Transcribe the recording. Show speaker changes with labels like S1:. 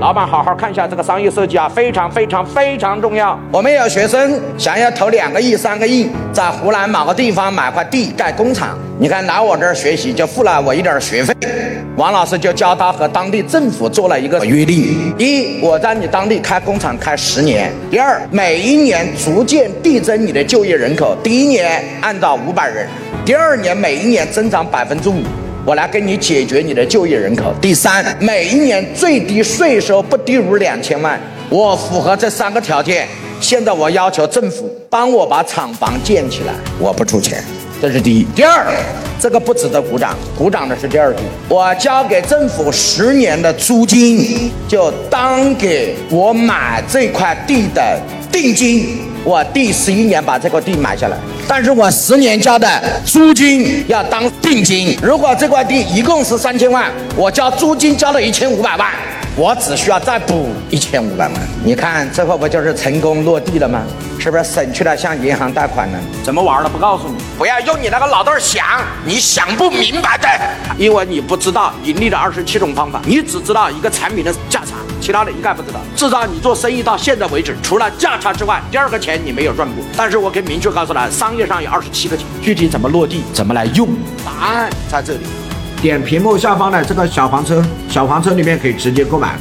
S1: 老板好好看一下这个商业设计啊，非常非常非常重要。
S2: 我们有学生想要投两个亿、三个亿，在湖南某个地方买块地盖工厂，你看来我这儿学习就付了我一点学费，王老师就教他和当地政府做了一个约定：一，我在你当地开工厂开十年；第二，每一年逐渐递增你的就业人口，第一年按照五百人，第二年每一年增长百分之五。我来给你解决你的就业人口。第三，每一年最低税收不低于两千万。我符合这三个条件，现在我要求政府帮我把厂房建起来，我不出钱，这是第一。第二，这个不值得鼓掌，鼓掌的是第二句。我交给政府十年的租金，就当给我买这块地的定金。我第十一年把这个地买下来，但是我十年交的租金要当定金。如果这块地一共是三千万，我交租金交了一千五百万，我只需要再补一千五百万。你看，这会不就是成功落地了吗？是不是省去了向银行贷款呢？
S1: 怎么玩的不告诉你，
S2: 不要用你那个脑袋想，你想不明白的，
S1: 因为你不知道盈利的二十七种方法，你只知道一个产品的价差。其他的一概不知道，至少你做生意到现在为止，除了价差之外，第二个钱你没有赚过。但是我可以明确告诉他，商业上有二十七个钱，具体怎么落地，怎么来用，答案在这里。点屏幕下方的这个小黄车，小黄车里面可以直接购买。